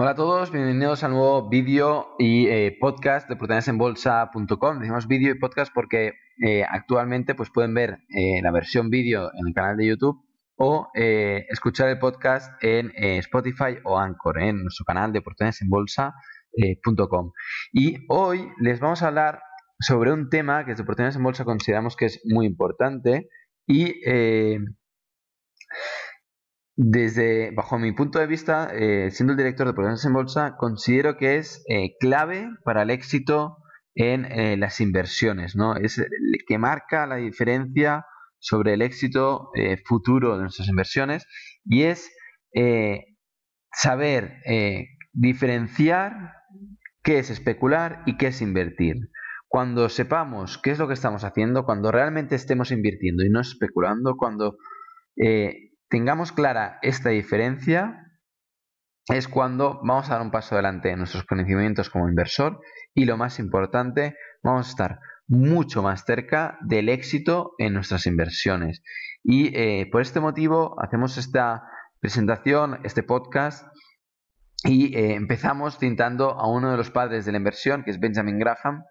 Hola a todos, bienvenidos al nuevo vídeo y eh, podcast de proteinesenbolsa.com. Decimos vídeo y podcast porque eh, actualmente pues pueden ver eh, la versión vídeo en el canal de YouTube o escuchar el podcast en Spotify o Anchor, en nuestro canal de proteinesenbolsa.com. y hoy les vamos a hablar sobre un tema que desde Proteínas en Bolsa consideramos que es muy importante y desde, bajo mi punto de vista, eh, siendo el director de Propiedades en Bolsa, considero que es eh, clave para el éxito en eh, las inversiones, ¿no? Es el que marca la diferencia sobre el éxito futuro de nuestras inversiones y es saber diferenciar qué es especular y qué es invertir. Cuando sepamos qué es lo que estamos haciendo, cuando realmente estemos invirtiendo y no especulando, cuando tengamos clara esta diferencia, es cuando vamos a dar un paso adelante en nuestros conocimientos como inversor y lo más importante, vamos a estar mucho más cerca del éxito en nuestras inversiones. Y eh, por este motivo hacemos esta presentación, este podcast, y eh, empezamos citando a uno de los padres de la inversión, que es Benjamin Graham,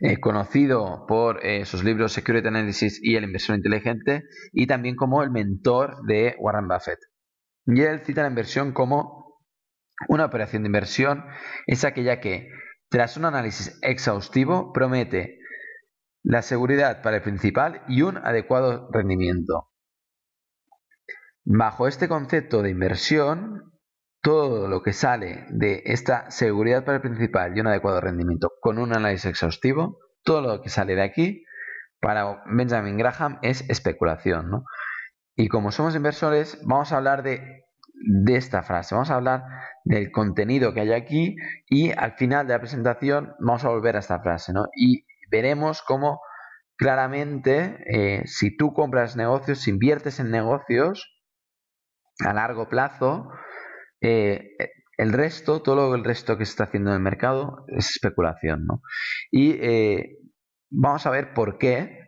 eh, conocido por eh, sus libros Security Analysis y El inversor inteligente, y también como el mentor de Warren Buffett. Y él cita la inversión como una operación de inversión es aquella que, tras un análisis exhaustivo, promete la seguridad para el principal y un adecuado rendimiento. Bajo este concepto de inversión, todo lo que sale de esta seguridad para el principal y un adecuado rendimiento con un análisis exhaustivo, todo lo que sale de aquí para Benjamin Graham es especulación. ¿no? Y como somos inversores, vamos a hablar de, esta frase, vamos a hablar del contenido que hay aquí y al final de la presentación vamos a volver a esta frase ¿no? y veremos cómo claramente eh, si tú compras negocios, si inviertes en negocios a largo plazo, eh, el resto, todo lo, el resto que se está haciendo en el mercado es especulación, ¿no? Y eh, vamos a ver por qué,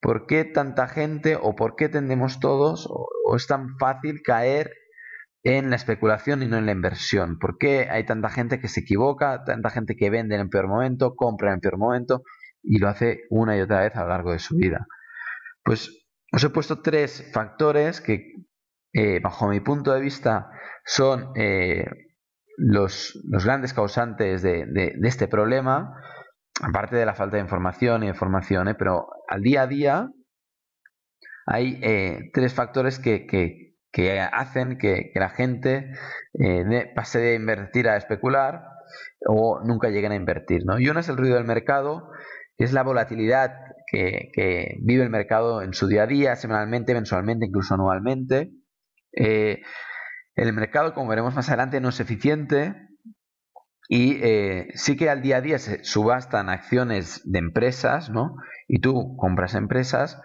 por qué tanta gente o por qué tendemos todos o, es tan fácil caer en la especulación y no en la inversión. ¿Por qué hay tanta gente que se equivoca, tanta gente que vende en el peor momento, compra en el peor momento y lo hace una y otra vez a lo largo de su vida? Pues os he puesto tres factores que, eh, bajo mi punto de vista, son eh, los, grandes causantes de, este problema, aparte de la falta de información y información, ¿eh? pero al día a día hay tres factores que, hacen que, la gente pase de invertir a especular o nunca lleguen a invertir. ¿no? Y uno es el ruido del mercado, que es la volatilidad que, vive el mercado en su día a día, semanalmente, mensualmente, incluso anualmente. El mercado, como veremos más adelante, no es eficiente y eh, sí que al día a día se subastan acciones de empresas, ¿no? Y tú compras empresas,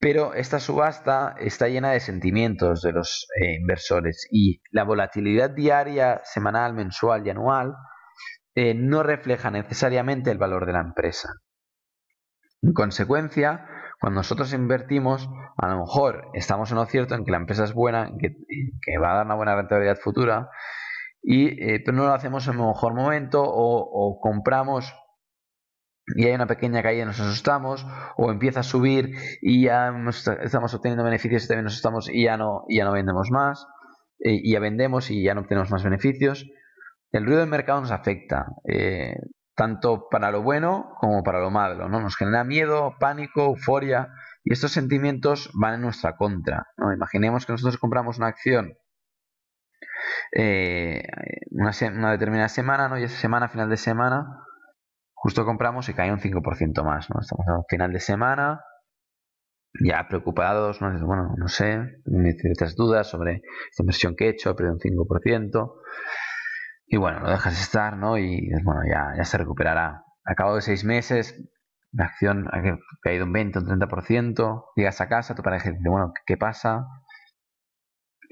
pero esta subasta está llena de sentimientos de los eh, inversores y la volatilidad diaria, semanal, mensual y anual eh, no refleja necesariamente el valor de la empresa. En consecuencia, cuando nosotros invertimos, a lo mejor estamos en lo cierto en que la empresa es buena, que, va a dar una buena rentabilidad futura, y, eh, pero no lo hacemos en el mejor momento o, compramos y hay una pequeña caída y nos asustamos, o empieza a subir y ya estamos obteniendo beneficios y también nos asustamos y ya no, ya no vendemos más, eh, y ya vendemos y ya no obtenemos más beneficios. El ruido del mercado nos afecta. Eh, tanto para lo bueno como para lo malo, ¿no? Nos genera miedo, pánico, euforia y estos sentimientos van en nuestra contra. Imaginemos que nosotros compramos una acción eh, una, determinada semana, ¿no? Y esa semana, final de semana, justo compramos y cae un 5% más, ¿no? Estamos a final de semana, ya preocupados, ¿no? Bueno, no sé, ciertas dudas sobre esta inversión que he hecho, he perdido un 5%. Y bueno, lo dejas estar, ¿no? Y bueno, ya, ya se recuperará. A cabo de seis meses, la acción ha caído un 20, un 30%. Llegas a casa, tu pareja dice, bueno, ¿qué pasa?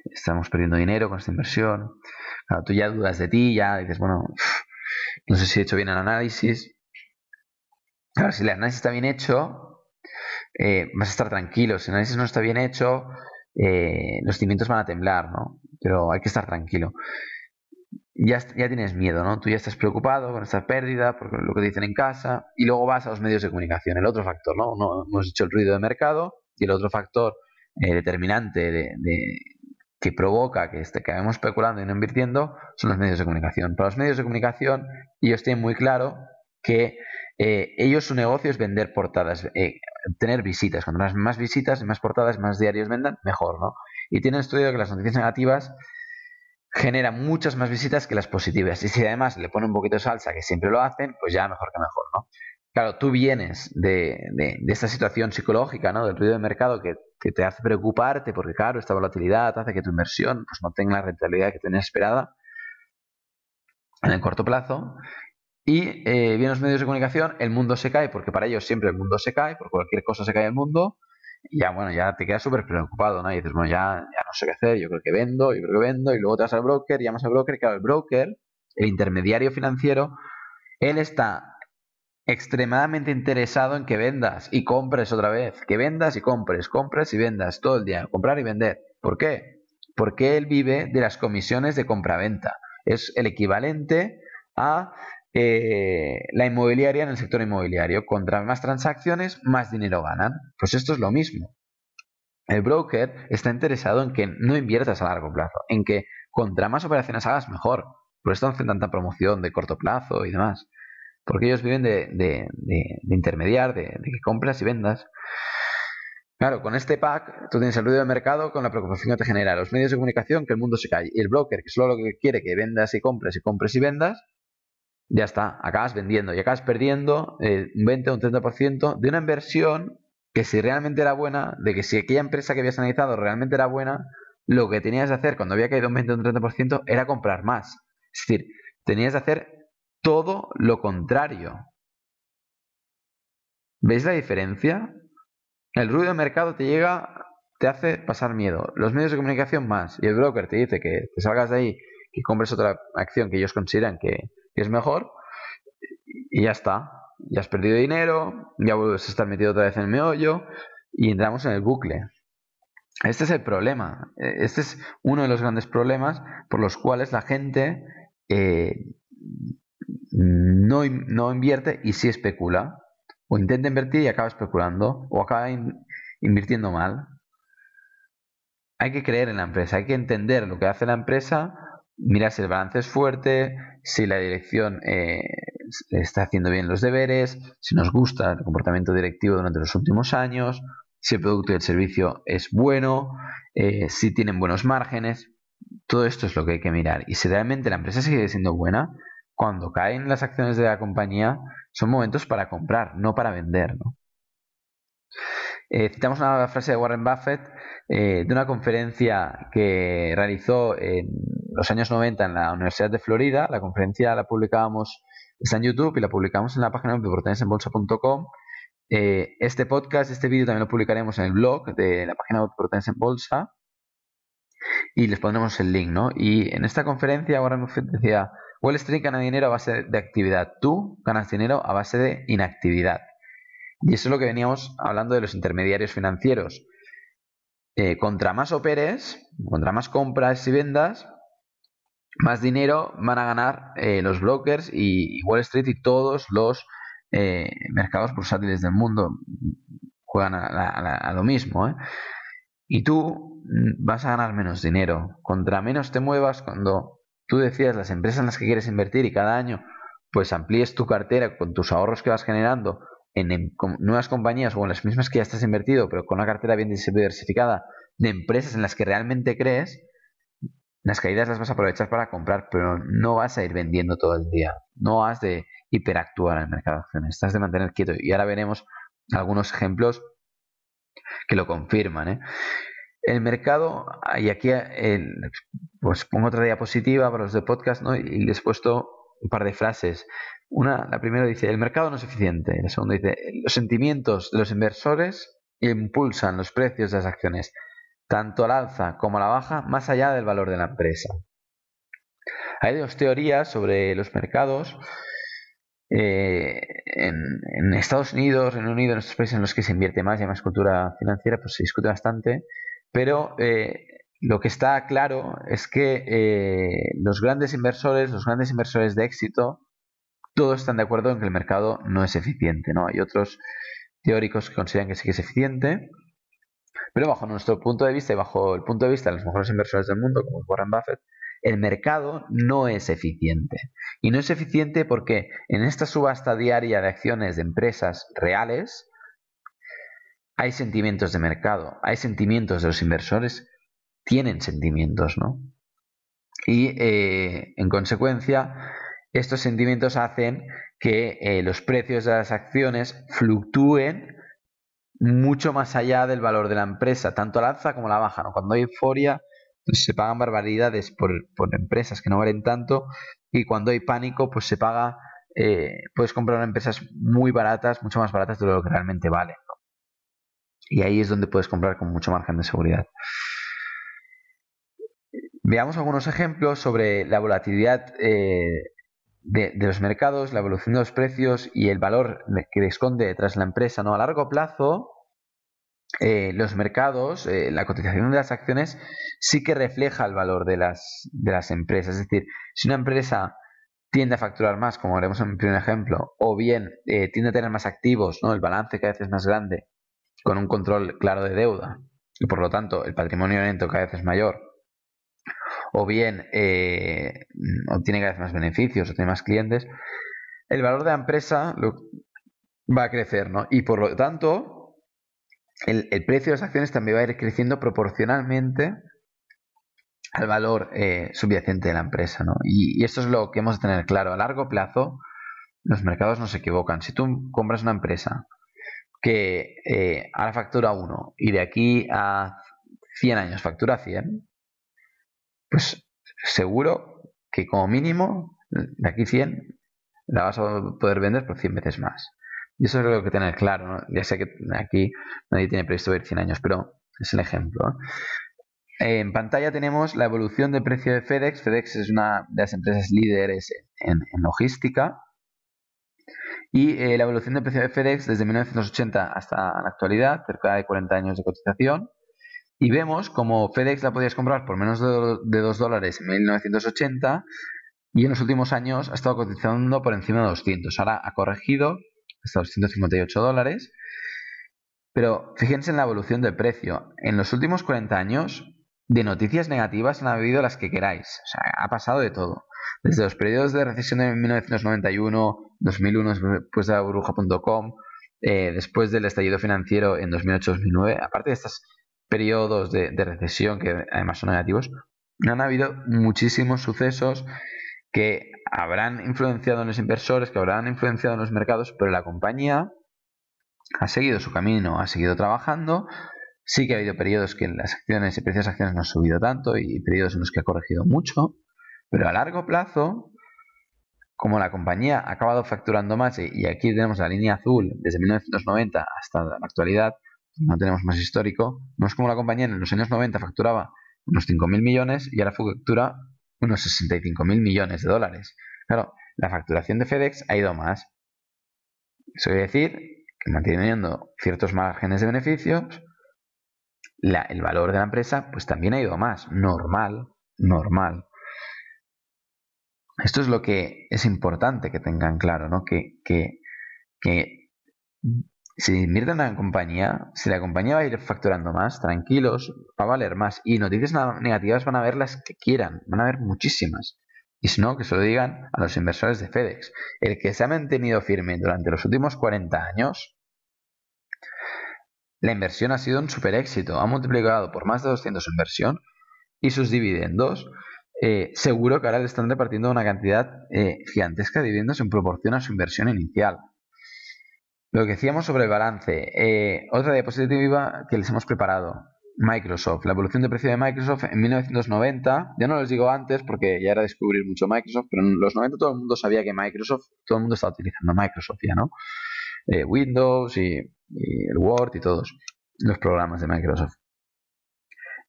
Estamos perdiendo dinero con esta inversión. Claro, tú ya dudas de ti, ya dices, bueno, no sé si he hecho bien el análisis. Claro, si el análisis está bien hecho, eh, vas a estar tranquilo. Si el análisis no está bien hecho, eh, los cimientos van a temblar, ¿no? Pero hay que estar tranquilo. Ya, ya tienes miedo, ¿no? Tú ya estás preocupado con esta pérdida, por lo que dicen en casa, y luego vas a los medios de comunicación, el otro factor, ¿no? no hemos dicho el ruido de mercado, y el otro factor eh, determinante de, que provoca que, este, que especulando y no invirtiendo son los medios de comunicación. Para los medios de comunicación, ellos tienen muy claro que eh, ellos su negocio es vender portadas, eh, tener visitas. Cuanto más, más visitas, más portadas, más diarios vendan, mejor, ¿no? Y tienen estudiado que las noticias negativas generan muchas más visitas que las positivas. Y si además le pone un poquito de salsa, que siempre lo hacen, pues ya mejor que mejor, ¿no? Claro, tú vienes de, de, esta situación psicológica, ¿no? Del ruido de mercado que, te hace preocuparte porque, claro, esta volatilidad hace que tu inversión pues, no tenga la rentabilidad que tenías esperada en el corto plazo. Y eh, vienen los medios de comunicación, el mundo se cae, porque para ellos siempre el mundo se cae, por cualquier cosa se cae el mundo, y ya, bueno, ya te quedas súper preocupado, ¿no? Y dices, bueno, ya, ya no sé qué hacer, yo creo que vendo, yo creo que vendo, y luego te vas al broker, llamas al broker, claro, el broker, el intermediario financiero, él está extremadamente interesado en que vendas y compres otra vez, que vendas y compres, compres y vendas todo el día, comprar y vender. ¿Por qué? Porque él vive de las comisiones de compra-venta. Es el equivalente a eh, la inmobiliaria en el sector inmobiliario. Contra más transacciones, más dinero ganan. Pues esto es lo mismo. El broker está interesado en que no inviertas a largo plazo, en que contra más operaciones hagas mejor. Por eso hacen tanta promoción de corto plazo y demás porque ellos viven de, de, intermediar, de, que compras y vendas. Claro, con este pack tú tienes el ruido de mercado con la preocupación que te genera los medios de comunicación, que el mundo se cae, y el broker, que solo lo que quiere que vendas y compres y compres y vendas, ya está, acabas vendiendo y acabas perdiendo eh, un 20 o un 30% de una inversión que si realmente era buena, de que si aquella empresa que habías analizado realmente era buena, lo que tenías que hacer cuando había caído un 20 o un 30% era comprar más. Es decir, tenías que hacer todo lo contrario. ¿Veis la diferencia? El ruido de mercado te llega, te hace pasar miedo. Los medios de comunicación más. Y el broker te dice que te salgas de ahí y compres otra acción que ellos consideran que, es mejor. Y ya está. Ya has perdido dinero, ya vuelves a estar metido otra vez en el meollo y entramos en el bucle. Este es el problema. Este es uno de los grandes problemas por los cuales la gente eh, no, no invierte y sí especula. O intenta invertir y acaba especulando. O acaba invirtiendo mal. Hay que creer en la empresa, hay que entender lo que hace la empresa, mirar si el balance es fuerte, si la dirección eh, está haciendo bien los deberes, si nos gusta el comportamiento directivo durante los últimos años, si el producto y el servicio es bueno, eh, si tienen buenos márgenes. Todo esto es lo que hay que mirar. Y si realmente la empresa sigue siendo buena, cuando caen las acciones de la compañía, son momentos para comprar, no para vender. Eh, citamos una frase de Warren Buffett eh, de una conferencia que realizó en los años 90 en la Universidad de Florida. La conferencia la publicábamos, está en YouTube y la publicamos en la página web de portalensenbolsa.com. Eh, este podcast, este vídeo también lo publicaremos en el blog de la página web Bolsa y les pondremos el link. Y en esta conferencia Warren Buffett decía Wall Street gana dinero a base de actividad. Tú ganas dinero a base de inactividad. Y eso es lo que veníamos hablando de los intermediarios financieros. Eh, contra más operes, contra más compras y vendas, más dinero van a ganar eh, los brokers y, Wall Street y todos los eh, mercados bursátiles del mundo juegan a, lo mismo. Y tú mm, vas a ganar menos dinero. Contra menos te muevas, cuando tú decías las empresas en las que quieres invertir y cada año pues amplíes tu cartera con tus ahorros que vas generando en, nuevas compañías o en las mismas que ya estás invertido, pero con una cartera bien diversificada de empresas en las que realmente crees, las caídas las vas a aprovechar para comprar, pero no vas a ir vendiendo todo el día. No has de hiperactuar en el mercado de acciones, estás de mantener quieto. Y ahora veremos algunos ejemplos que lo confirman. ¿eh? El mercado, y aquí pues pongo otra diapositiva para los de podcast, ¿no? Y les he puesto un par de frases. Una, la primera dice, el mercado no es eficiente. La segunda dice, los sentimientos de los inversores impulsan los precios de las acciones, tanto al alza como a la baja, más allá del valor de la empresa. Hay dos teorías sobre los mercados. Eh, en, Estados Unidos, Reino Unido, en estos países en los que se invierte más y hay más cultura financiera, pues se discute bastante. Pero eh, lo que está claro es que eh, los grandes inversores, los grandes inversores de éxito, todos están de acuerdo en que el mercado no es eficiente, ¿no? Hay otros teóricos que consideran que sí que es eficiente, pero bajo nuestro punto de vista y bajo el punto de vista de los mejores inversores del mundo, como Warren Buffett, el mercado no es eficiente. Y no es eficiente porque en esta subasta diaria de acciones de empresas reales hay sentimientos de mercado, hay sentimientos de los inversores, tienen sentimientos, ¿no? Y eh, en consecuencia, estos sentimientos hacen que eh, los precios de las acciones fluctúen mucho más allá del valor de la empresa, tanto la alza como la baja. Cuando hay euforia, pues se pagan barbaridades por, empresas que no valen tanto y cuando hay pánico, pues se paga, eh, puedes comprar empresas muy baratas, mucho más baratas de lo que realmente valen. Y ahí es donde puedes comprar con mucho margen de seguridad. Veamos algunos ejemplos sobre la volatilidad eh, de, los mercados, la evolución de los precios y el valor que esconde detrás la empresa. ¿no? A largo plazo, eh, los mercados, eh, la cotización de las acciones sí que refleja el valor de las, de las empresas. Es decir, si una empresa tiende a facturar más, como haremos en el primer ejemplo, o bien tiende a tener más activos, ¿no? el balance cada vez es más grande, con un control claro de deuda, y por lo tanto el patrimonio neto cada vez es mayor, o bien eh, obtiene cada vez más beneficios o tiene más clientes, el valor de la empresa va a crecer, ¿no? Y por lo tanto, el, precio de las acciones también va a ir creciendo proporcionalmente al valor eh, subyacente de la empresa, ¿no? Y, esto es lo que hemos de tener claro. A largo plazo, los mercados no se equivocan. Si tú compras una empresa que eh, ahora factura 1 y de aquí a 100 años factura 100, pues seguro que como mínimo de aquí 100 la vas a poder vender por 100 veces más. Y eso es lo que tener claro. Ya sé que aquí nadie tiene previsto ver 100 años, pero es el ejemplo. En pantalla tenemos la evolución de precio de FedEx. FedEx es una de las empresas líderes en, logística. Y eh, la evolución de precio de FedEx desde 1980 hasta la actualidad, cerca de 40 años de cotización. Y vemos como FedEx la podías comprar por menos de 2 dólares en 1980 y en los últimos años ha estado cotizando por encima de 200. Ahora ha corregido hasta 258 dólares. Pero fíjense en la evolución del precio. En los últimos 40 años, de noticias negativas han habido las que queráis. O sea, ha pasado de todo. Desde los periodos de recesión de 1991, 2001, después de la burbuja.com, eh, después del estallido financiero en 2008-2009, aparte de estas periodos de, recesión que además son negativos, han habido muchísimos sucesos que habrán influenciado en los inversores, que habrán influenciado en los mercados, pero la compañía ha seguido su camino, ha seguido trabajando. Sí que ha habido periodos que las acciones y precios de acciones no han subido tanto y periodos en los que ha corregido mucho, pero a largo plazo, como la compañía ha acabado facturando más, y aquí tenemos la línea azul desde 1990 hasta la actualidad, no tenemos más histórico, no es como la compañía en los años 90 facturaba unos 5.000 millones y ahora factura unos 65.000 millones de dólares. Claro, la facturación de FedEx ha ido más. Eso quiere decir que manteniendo ciertos márgenes de beneficios, el valor de la empresa pues también ha ido más. Normal, normal. Esto es lo que es importante que tengan claro, ¿no? Que, que, que si invierten en la compañía, si la compañía va a ir facturando más, tranquilos, va a valer más. Y noticias negativas van a ver las que quieran, van a haber muchísimas. Y si no, que se lo digan a los inversores de FedEx. El que se ha mantenido firme durante los últimos 40 años, la inversión ha sido un super éxito. Ha multiplicado por más de 200 su inversión y sus dividendos. Eh, seguro que ahora le están repartiendo una cantidad eh, gigantesca de dividendos en proporción a su inversión inicial. Lo que decíamos sobre el balance. Eh, otra diapositiva que les hemos preparado. Microsoft. La evolución de precio de Microsoft en 1990. Ya no les digo antes porque ya era descubrir mucho Microsoft, pero en los 90 todo el mundo sabía que Microsoft, todo el mundo estaba utilizando Microsoft ya, ¿no? Eh, Windows y, el Word y todos los programas de Microsoft.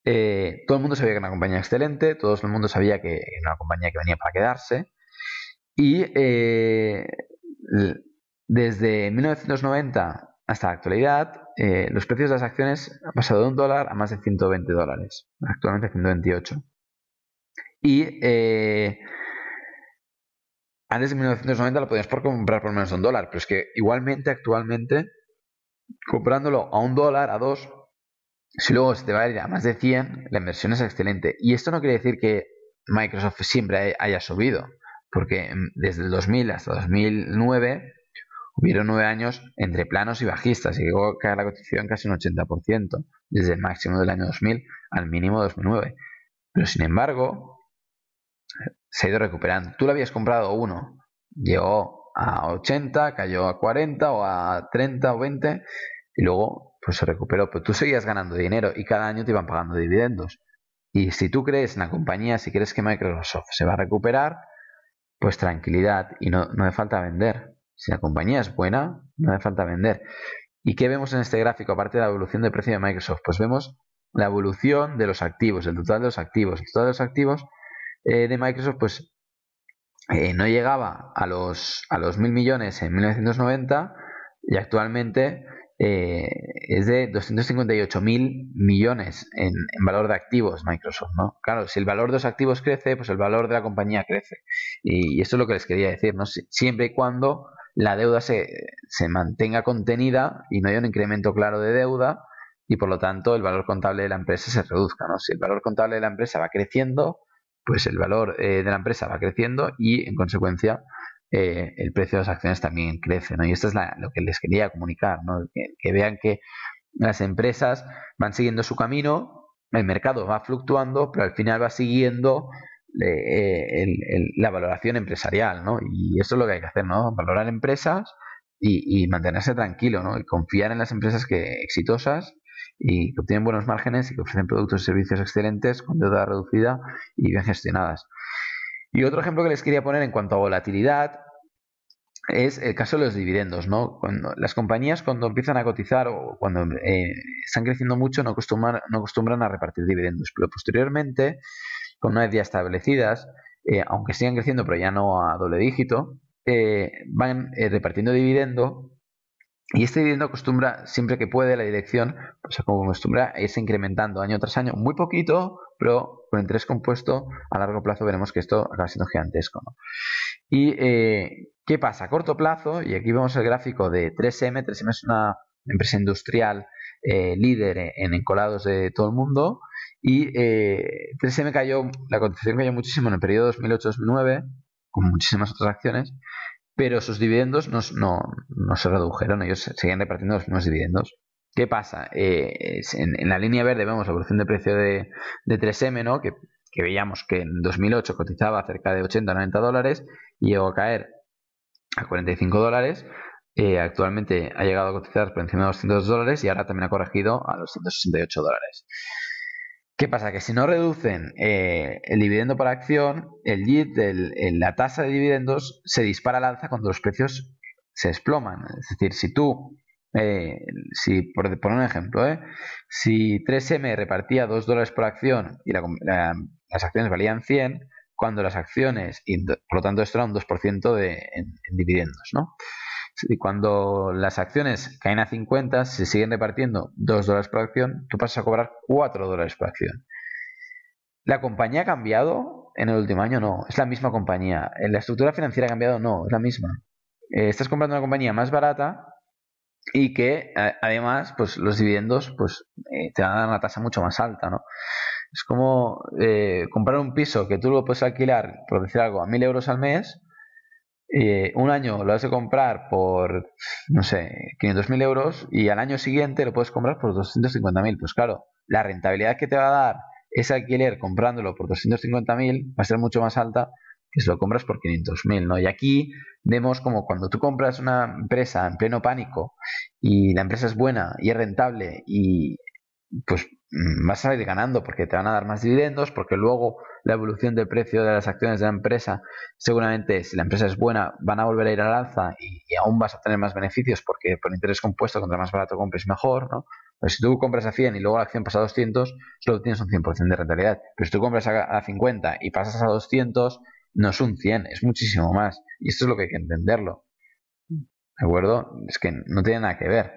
Eh, todo el mundo sabía que era una compañía excelente, todo el mundo sabía que era una compañía que venía para quedarse. Y desde 1990 hasta la actualidad, eh, los precios de las acciones han pasado de un dólar a más de 120 dólares, actualmente 128. Y eh, antes de 1990 lo podías comprar por menos de un dólar, pero es que igualmente actualmente, comprándolo a un dólar, a dos, si luego se te va a ir a más de 100, la inversión es excelente. Y esto no quiere decir que Microsoft siempre haya subido, porque desde el 2000 hasta 2009 hubieron nueve años entre planos y bajistas y llegó a caer la cotización casi un 80%, desde el máximo del año 2000 al mínimo de 2009. Pero sin embargo, se ha ido recuperando. Tú lo habías comprado uno, llegó a 80, cayó a 40 o a 30 o 20 y luego pues se recuperó. Pero tú seguías ganando dinero y cada año te iban pagando dividendos. Y si tú crees en la compañía, si crees que Microsoft se va a recuperar, pues tranquilidad y no, no hace falta vender. Si la compañía es buena, no hace falta vender. ¿Y qué vemos en este gráfico, aparte de la evolución del precio de Microsoft? Pues vemos la evolución de los activos, el total de los activos. El total de los activos eh, de Microsoft, pues eh, no llegaba a los, a los mil millones en 1990 y actualmente eh, es de 258 mil millones en, valor de activos Microsoft, ¿no? Claro, si el valor de los activos crece, pues el valor de la compañía crece. Y, esto es lo que les quería decir, ¿no? siempre y cuando la deuda se, se mantenga contenida y no haya un incremento claro de deuda y por lo tanto el valor contable de la empresa se reduzca, ¿no? Si el valor contable de la empresa va creciendo, pues el valor eh, de la empresa va creciendo y en consecuencia eh, el precio de las acciones también crece. ¿no? Y esto es lo que les quería comunicar, ¿no? que, vean que las empresas van siguiendo su camino, el mercado va fluctuando, pero al final va siguiendo eh, la valoración empresarial. ¿no? Y esto es lo que hay que hacer, ¿no? valorar empresas y, y mantenerse tranquilo ¿no? y confiar en las empresas que exitosas y que obtienen buenos márgenes y que ofrecen productos y servicios excelentes con deuda reducida y bien gestionadas. Y otro ejemplo que les quería poner en cuanto a volatilidad es el caso de los dividendos, ¿no? Cuando las compañías cuando empiezan a cotizar o cuando eh, están creciendo mucho no acostumbran, no acostumbran a repartir dividendos, pero posteriormente, con una vez ya establecidas, eh, aunque sigan creciendo pero ya no a doble dígito, eh, van repartiendo dividendo y este dividendo acostumbra, siempre que puede, la dirección, pues como acostumbra, irse incrementando año tras año, muy poquito, pero con interés compuesto, a largo plazo veremos que esto acaba siendo gigantesco. ¿Y eh, qué pasa? A corto plazo, y aquí vemos el gráfico de 3M, 3M es una empresa industrial eh, líder en encolados de todo el mundo, y 3M eh, cayó, la cotización cayó muchísimo en el periodo 2008-2009, con muchísimas otras acciones, pero sus dividendos no, se redujeron, ellos seguían repartiendo los mismos dividendos. ¿Qué pasa? Eh, en, la línea verde vemos la evolución de precio de, 3M, ¿no? Que, veíamos que en 2008 cotizaba cerca de 80 o 90 dólares y llegó a caer a 45 dólares. Eh, actualmente ha llegado a cotizar por encima de 200 dólares y ahora también ha corregido a los 168 dólares. ¿Qué pasa? Que si no reducen eh, el dividendo por acción, el yield, la tasa de dividendos se dispara al alza cuando los precios se desploman. Es decir, si tú, eh, si por poner un ejemplo, eh, si 3M repartía 2 dólares por acción y las acciones valían 100, cuando las acciones, y por lo tanto esto era un 2% de, en, en dividendos, ¿no? Y cuando las acciones caen a 50, se siguen repartiendo 2 dólares por acción, tú pasas a cobrar 4 dólares por acción. ¿La compañía ha cambiado en el último año? No, es la misma compañía. ¿La estructura financiera ha cambiado? No, es la misma. Eh, estás comprando una compañía más barata y que además pues los dividendos pues eh, te van a dar una tasa mucho más alta, ¿no? Es como eh, comprar un piso que tú lo puedes alquilar, por decir algo, a 1000 euros al mes eh, un año lo vas a comprar por, no sé, 500.000 euros y al año siguiente lo puedes comprar por 250.000. Pues claro, la rentabilidad que te va a dar ese alquiler comprándolo por 250.000 va a ser mucho más alta que si lo compras por 500.000, ¿no? Y aquí vemos como cuando tú compras una empresa en pleno pánico y la empresa es buena y es rentable y pues vas a salir ganando porque te van a dar más dividendos, porque luego la evolución del precio de las acciones de la empresa, seguramente si la empresa es buena, van a volver a ir al alza y, aún vas a tener más beneficios porque por interés compuesto, contra más barato compres mejor, ¿no? Pero si tú compras a 100 y luego la acción pasa a 200, solo tienes un 100% de rentabilidad. Pero si tú compras a, 50 y pasas a 200, no es un 100, es muchísimo más. Y esto es lo que hay que entenderlo. ¿De acuerdo? Es que no tiene nada que ver.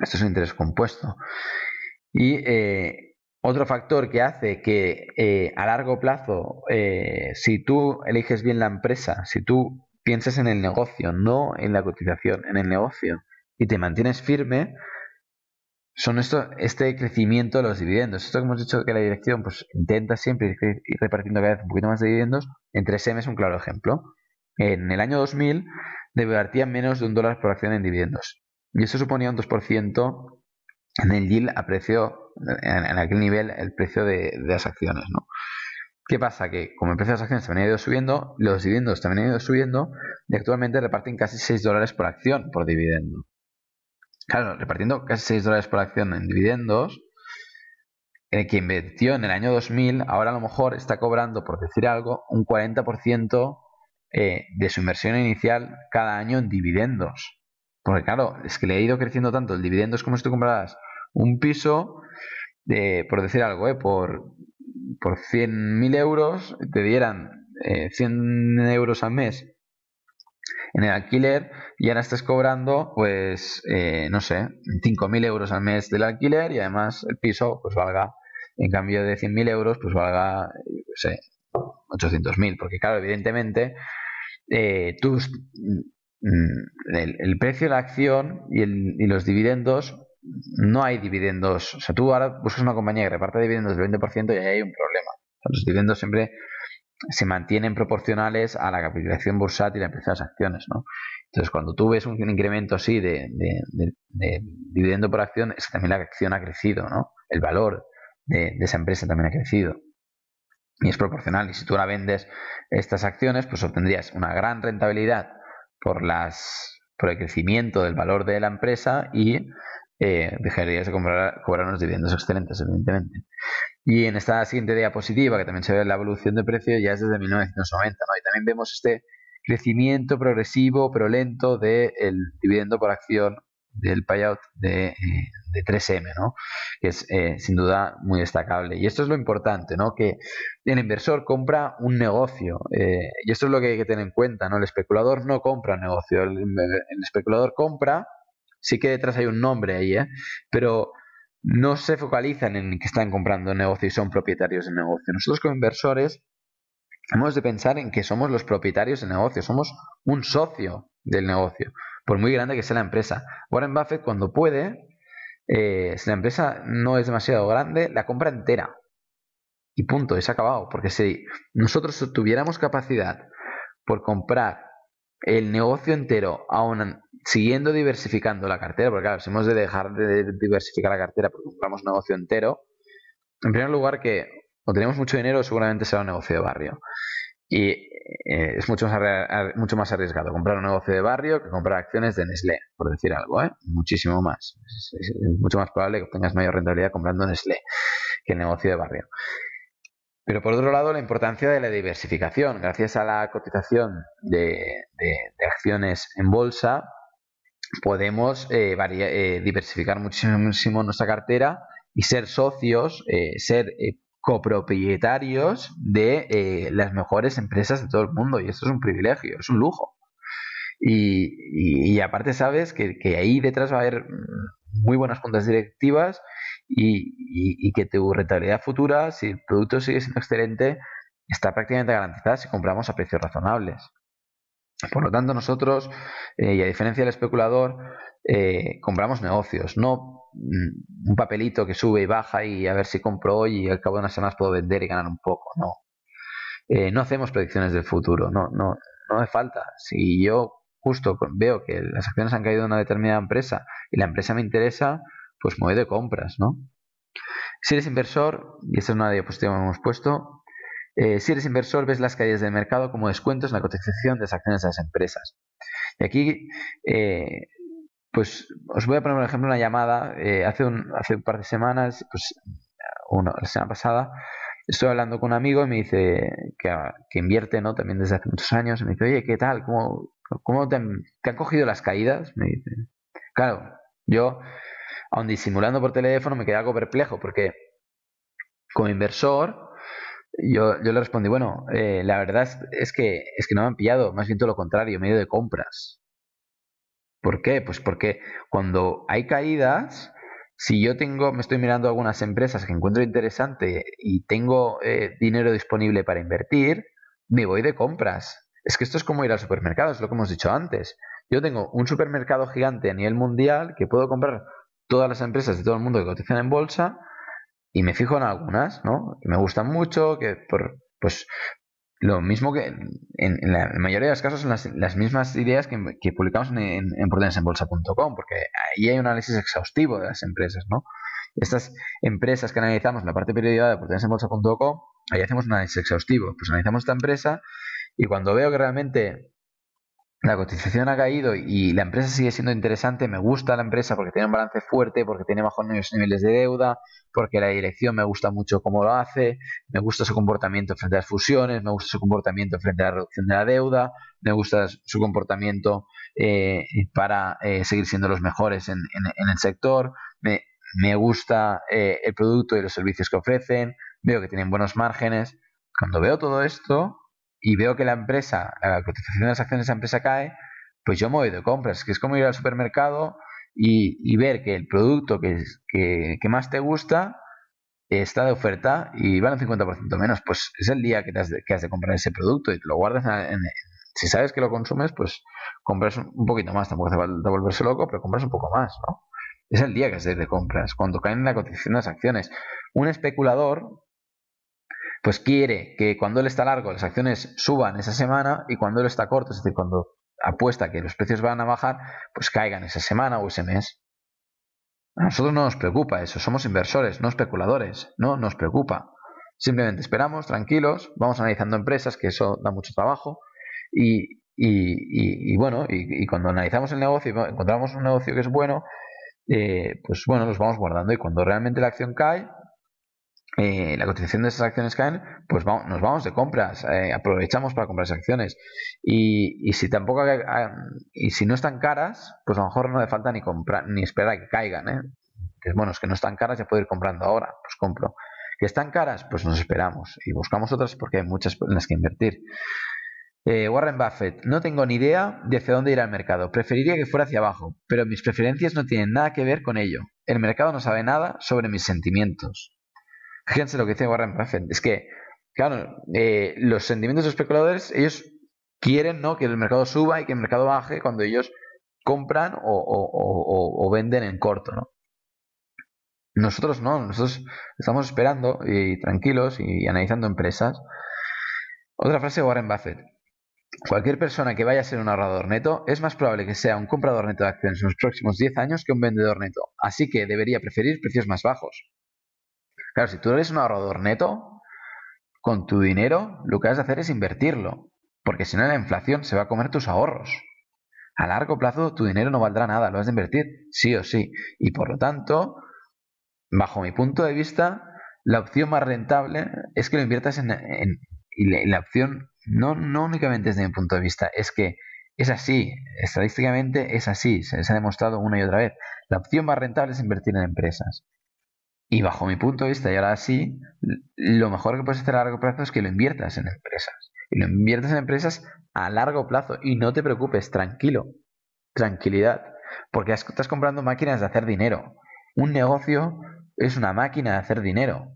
Esto es un interés compuesto. Y eh, otro factor que hace que eh, a largo plazo, eh, si tú eliges bien la empresa, si tú piensas en el negocio, no en la cotización, en el negocio, y te mantienes firme, son esto, este crecimiento de los dividendos. Esto que hemos dicho que la dirección pues, intenta siempre ir repartiendo cada vez un poquito más de dividendos, en 3M es un claro ejemplo. En el año 2000 debertían menos de un dólar por acción en dividendos. Y eso suponía un 2% en el yield a precio, en, aquel nivel, el precio de, las acciones. ¿Qué pasa? Que como el precio de las acciones también ha ido subiendo, los dividendos también han ido subiendo y actualmente reparten casi 6 dólares por acción por dividendo. Claro, repartiendo casi 6 dólares por acción en dividendos, el que invirtió en el año 2000, ahora a lo mejor está cobrando, por decir algo, un 40% eh, de su inversión inicial cada año en dividendos. Porque claro, es que le ha ido creciendo tanto el dividendo, es como si tú compraras un piso, de, por decir algo, eh, por, por 100.000 euros, te dieran 100 eh, euros al mes en el alquiler y ahora estás cobrando, pues, eh, no sé, 5.000 euros al mes del alquiler y además el piso, pues valga, en cambio de 100.000 euros, pues valga, no sé, 800.000, porque claro, evidentemente, eh, tus, mm, el, precio de la acción y, el, y los dividendos no hay dividendos. O sea, tú ahora buscas una compañía que reparte dividendos del 20% y ahí hay un problema. Los dividendos siempre se mantienen proporcionales a la capitalización bursátil de las acciones. Entonces, cuando tú ves un incremento así de, dividendo por acción, es que también la acción ha crecido, ¿no? El valor de, esa empresa también ha crecido. Y es proporcional. Y si tú ahora vendes estas acciones, pues obtendrías una gran rentabilidad por las por el crecimiento del valor de la empresa y eh, dejarías de cobrar, cobrar unos dividendos excelentes, evidentemente. Y en esta siguiente diapositiva, que también se ve la evolución de precio, ya es desde 1990, ¿no? Y también vemos este crecimiento progresivo pero lento del dividendo por acción del payout de, eh, de 3M, ¿no? que es eh, sin duda muy destacable. Y esto es lo importante, ¿no? que el inversor compra un negocio y esto es lo que hay que tener en cuenta. ¿no? El especulador no compra un negocio, el, especulador compra sí que detrás hay un nombre ahí, ¿eh? pero no se focalizan en que están comprando negocio y son propietarios del negocio. Nosotros como inversores hemos de pensar en que somos los propietarios del negocio, somos un socio del negocio, por muy grande que sea la empresa. Warren Buffett cuando puede, eh, si la empresa no es demasiado grande, la compra entera. Y punto, es acabado. Porque si nosotros tuviéramos capacidad por comprar el negocio entero, aún siguiendo diversificando la cartera, porque claro, si hemos de dejar de diversificar la cartera porque compramos un negocio entero, en primer lugar que o tenemos mucho dinero seguramente será un negocio de barrio. Y eh, es mucho más, mucho más arriesgado comprar un negocio de barrio que comprar acciones de Nestlé, por decir algo, ¿eh? muchísimo más. Es, mucho más probable que obtengas mayor rentabilidad comprando Nestlé que el negocio de barrio. Pero por otro lado, la importancia de la diversificación. Gracias a la cotización de, acciones en bolsa, podemos eh, diversificar muchísimo nuestra cartera y ser socios, eh, ser copropietarios de las mejores empresas de todo el mundo. Y esto es un privilegio, es un lujo. Y, aparte sabes que, ahí detrás va a haber muy buenas juntas directivas y, que tu rentabilidad futura, si el producto sigue siendo excelente, está prácticamente garantizada si compramos a precios razonables. Por lo tanto, nosotros, eh, y a diferencia del especulador, eh, compramos negocios, no un papelito que sube y baja y a ver si compro hoy y al cabo de unas semanas puedo vender y ganar un poco. No. Eh, no hacemos predicciones del futuro, no, no, no me falta. Si yo justo veo que las acciones han caído en una determinada empresa y la empresa me interesa, pues me voy de compras, ¿no? Si eres inversor, y esta es una diapositiva que hemos puesto, eh, si eres inversor ves las caídas del mercado como descuentos en la cotización de las acciones de las empresas. Y aquí, eh, pues os voy a poner por ejemplo una llamada. Eh, hace, un, hace un par de semanas, pues la semana pasada, estoy hablando con un amigo y me dice que, invierte, ¿no? También desde hace muchos años. Y me dice, oye, ¿qué tal? ¿Cómo, te, han cogido las caídas? Me dice. Claro, yo aun disimulando por teléfono, me quedé algo perplejo porque como inversor yo, yo le respondí, bueno, eh, la verdad es, que, es que no me han pillado, más bien todo lo contrario, medio de compras. ¿Por qué? Pues porque cuando hay caídas, si yo tengo, me estoy mirando algunas empresas que encuentro interesante y tengo eh, dinero disponible para invertir, me voy de compras. Es que esto es como ir al supermercado, es lo que hemos dicho antes. Yo tengo un supermercado gigante a nivel mundial que puedo comprar todas las empresas de todo el mundo que cotizan en bolsa y me fijo en algunas, ¿no? Que me gustan mucho, que por, pues lo mismo que en, la mayoría de los casos son las, mismas ideas que, publicamos en, en, en porque ahí hay un análisis exhaustivo de las empresas, ¿no? Estas empresas que analizamos en la parte periódica de oportunidadesenbolsa.com, ahí hacemos un análisis exhaustivo. Pues analizamos esta empresa y cuando veo que realmente la cotización ha caído y la empresa sigue siendo interesante, me gusta la empresa porque tiene un balance fuerte, porque tiene bajos niveles de deuda, porque la dirección me gusta mucho cómo lo hace, me gusta su comportamiento frente a las fusiones, me gusta su comportamiento frente a la reducción de la deuda, me gusta su comportamiento eh, para eh, seguir siendo los mejores en, el sector, me, me gusta eh, el producto y los servicios que ofrecen, veo que tienen buenos márgenes. Cuando veo todo esto, y veo que la empresa, la cotización de las acciones de esa empresa cae, pues yo me voy de compras, que es como ir al supermercado y, ver que el producto que, que, más te gusta está de oferta y vale un 50% menos. Pues es el día que, has de, que has de comprar ese producto y te lo guardas en, si sabes que lo consumes, pues compras un poquito más, tampoco hace falta volverse loco, pero compras un poco más, ¿no? Es el día que has de ir de compras, cuando caen en la cotización de las acciones. Un especulador pues quiere que cuando él está largo las acciones suban esa semana y cuando él está corto, es decir, cuando apuesta que los precios van a bajar, pues caigan esa semana o ese mes. A nosotros no nos preocupa eso, somos inversores, no especuladores, no nos preocupa. Simplemente esperamos, tranquilos, vamos analizando empresas, que eso da mucho trabajo, y, y, bueno, y, cuando analizamos el negocio y encontramos un negocio que es bueno, eh, pues bueno, los vamos guardando y cuando realmente la acción cae, eh, la cotización de esas acciones caen, pues nos vamos de compras, eh, aprovechamos para comprar esas acciones. Y, si tampoco y si no están caras, pues a lo mejor no hace falta ni comprar ni esperar a que caigan. ¿eh? Que, bueno, es que no están caras, ya puedo ir comprando ahora, pues compro. Que están caras, pues nos esperamos y buscamos otras porque hay muchas en las que invertir. Warren Buffett, no tengo ni idea de hacia dónde ir al mercado. Preferiría que fuera hacia abajo, pero mis preferencias no tienen nada que ver con ello. El mercado no sabe nada sobre mis sentimientos. Fíjense lo que dice Warren Buffett. Es que, claro, eh, los sentimientos de especuladores, ellos quieren ¿no? que el mercado suba y que el mercado baje cuando ellos compran o, venden en corto, ¿no? Nosotros no, nosotros estamos esperando y tranquilos y analizando empresas. Otra frase de Warren Buffett. Cualquier persona que vaya a ser un ahorrador neto es más probable que sea un comprador neto de acciones en los próximos 10 años que un vendedor neto, así que debería preferir precios más bajos. Claro, si tú eres un ahorrador neto, con tu dinero lo que has de hacer es invertirlo, porque si no la inflación se va a comer tus ahorros. A largo plazo tu dinero no valdrá nada, lo has de invertir sí o sí. Y por lo tanto, bajo mi punto de vista, la opción más rentable es que lo inviertas en... y la, opción no, no únicamente desde mi punto de vista, es que es así, estadísticamente es así, se, se ha demostrado una y otra vez. La opción más rentable es invertir en empresas. Y bajo mi punto de vista, y ahora sí, lo mejor que puedes hacer a largo plazo es que lo inviertas en empresas. Y lo inviertas en empresas a largo plazo. Y no te preocupes, tranquilo. Tranquilidad. Porque estás comprando máquinas de hacer dinero. Un negocio es una máquina de hacer dinero.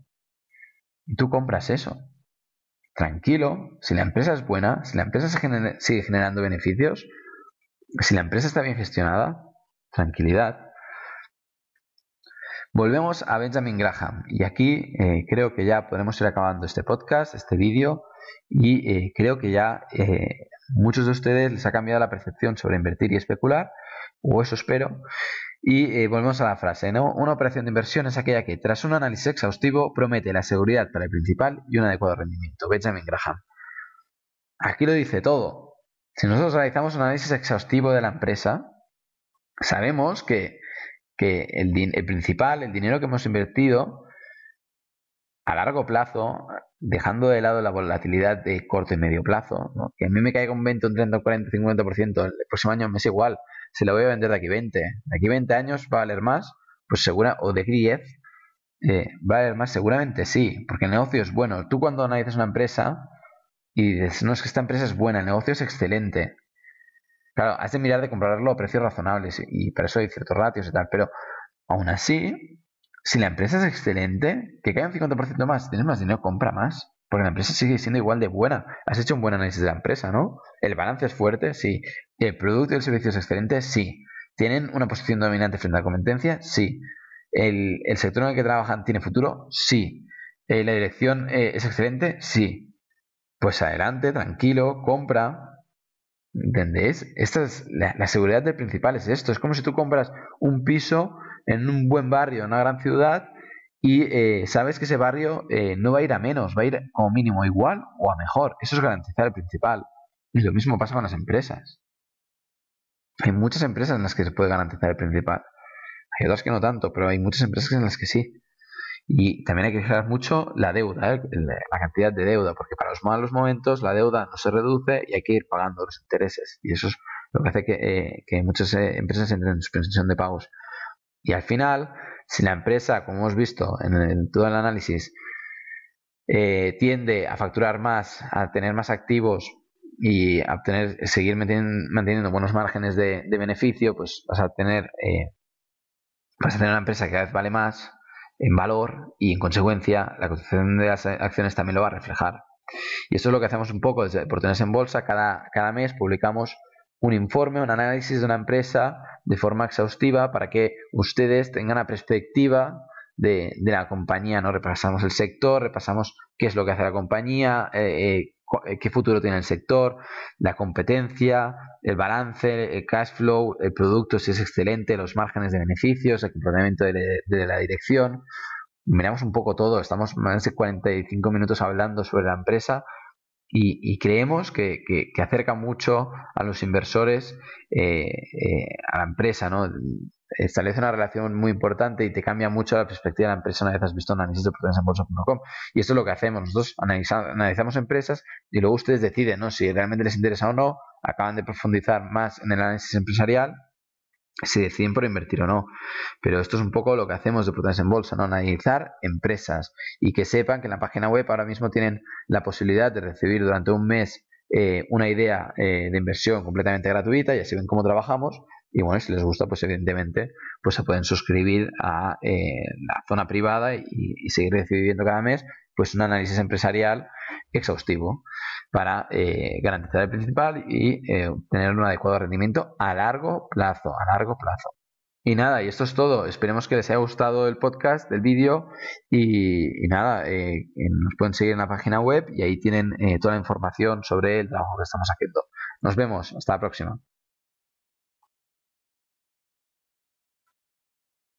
Y tú compras eso. Tranquilo. Si la empresa es buena, si la empresa sigue generando beneficios, si la empresa está bien gestionada, tranquilidad. Volvemos a Benjamin Graham y aquí eh, creo que ya podemos ir acabando este podcast, este vídeo y eh, creo que ya eh, muchos de ustedes les ha cambiado la percepción sobre invertir y especular, o eso espero. Y volvemos a la frase, ¿no? Una operación de inversión es aquella que tras un análisis exhaustivo promete la seguridad para el principal y un adecuado rendimiento. Benjamin Graham. Aquí lo dice todo. Si nosotros realizamos un análisis exhaustivo de la empresa, sabemos que que el, principal, el dinero que hemos invertido, a largo plazo, dejando de lado la volatilidad de corto y medio plazo, que a mí me caiga un 20, un 30, un 40, 50%, el próximo año me es igual, se lo voy a vender de aquí 20, de aquí 20 años va a valer más, pues segura, o de aquí 10, eh, va a valer más, seguramente sí, porque el negocio es bueno. Tú cuando analizas una empresa y dices, no es que esta empresa es buena, el negocio es excelente, Claro, has de mirar de comprarlo a precios razonables y para eso hay ciertos ratios y tal, pero aún así, si la empresa es excelente, que caiga un 50% más, tienes más dinero, compra más. Porque la empresa sigue siendo igual de buena. Has hecho un buen análisis de la empresa, ¿no? El balance es fuerte, sí. El producto y el servicio es excelente, sí. ¿Tienen una posición dominante frente a la competencia? Sí. ¿El, sector en el que trabajan tiene futuro? Sí. Eh, ¿La dirección eh, es excelente? Sí. Pues adelante, tranquilo, compra. ¿Entendéis? Esta es la, seguridad del principal, es esto. Es como si tú compras un piso en un buen barrio, en una gran ciudad, y eh, sabes que ese barrio no va a ir a menos, va a ir como mínimo igual o a mejor. Eso es garantizar el principal. Y lo mismo pasa con las empresas. Hay muchas empresas en las que se puede garantizar el principal. Hay otras que no tanto, pero hay muchas empresas en las que sí. Y también hay que fijar mucho la deuda, ¿eh? la cantidad de deuda, porque para los malos momentos la deuda no se reduce y hay que ir pagando los intereses. Y eso es lo que hace que, eh, muchas eh, empresas entren en suspensión de pagos. Y al final, si la empresa, como hemos visto en, todo el análisis, tiende a facturar más, a tener más activos y a obtener, seguir manteniendo, buenos márgenes de, beneficio, pues vas a tener eh, vas a tener una empresa que cada vez vale más en valor y en consecuencia la cotización de las acciones también lo va a reflejar. Y eso es lo que hacemos un poco desde por tenerse en bolsa. Cada, cada mes publicamos un informe, un análisis de una empresa de forma exhaustiva para que ustedes tengan la perspectiva de, la compañía. ¿no? Repasamos el sector, repasamos qué es lo que hace la compañía, eh, eh, qué futuro tiene el sector, la competencia, el balance, el cash flow, el producto si es excelente, los márgenes de beneficios, el comportamiento de, la dirección. Miramos un poco todo, estamos más de 45 minutos hablando sobre la empresa y, creemos que, acerca mucho a los inversores eh, eh, a la empresa, ¿no? Establece una relación muy importante y te cambia mucho la perspectiva de la empresa una vez has visto un análisis de oportunidades en bolsa.com. Y esto es lo que hacemos. Nosotros analizamos, empresas y luego ustedes deciden ¿no? si realmente les interesa o no, acaban de profundizar más en el análisis empresarial, si deciden por invertir o no. Pero esto es un poco lo que hacemos de oportunidades en bolsa, ¿no? analizar empresas y que sepan que en la página web ahora mismo tienen la posibilidad de recibir durante un mes eh, una idea eh, de inversión completamente gratuita y así ven cómo trabajamos y bueno, si les gusta, pues evidentemente pues se pueden suscribir a eh, la zona privada y, seguir recibiendo cada mes pues un análisis empresarial exhaustivo para eh, garantizar el principal y eh, tener un adecuado rendimiento a largo plazo, a largo plazo. Y nada, y esto es todo. Esperemos que les haya gustado el podcast, el vídeo y, y, nada, nos pueden seguir en la página web y ahí tienen toda la información sobre el trabajo que estamos haciendo. Nos vemos, hasta la próxima.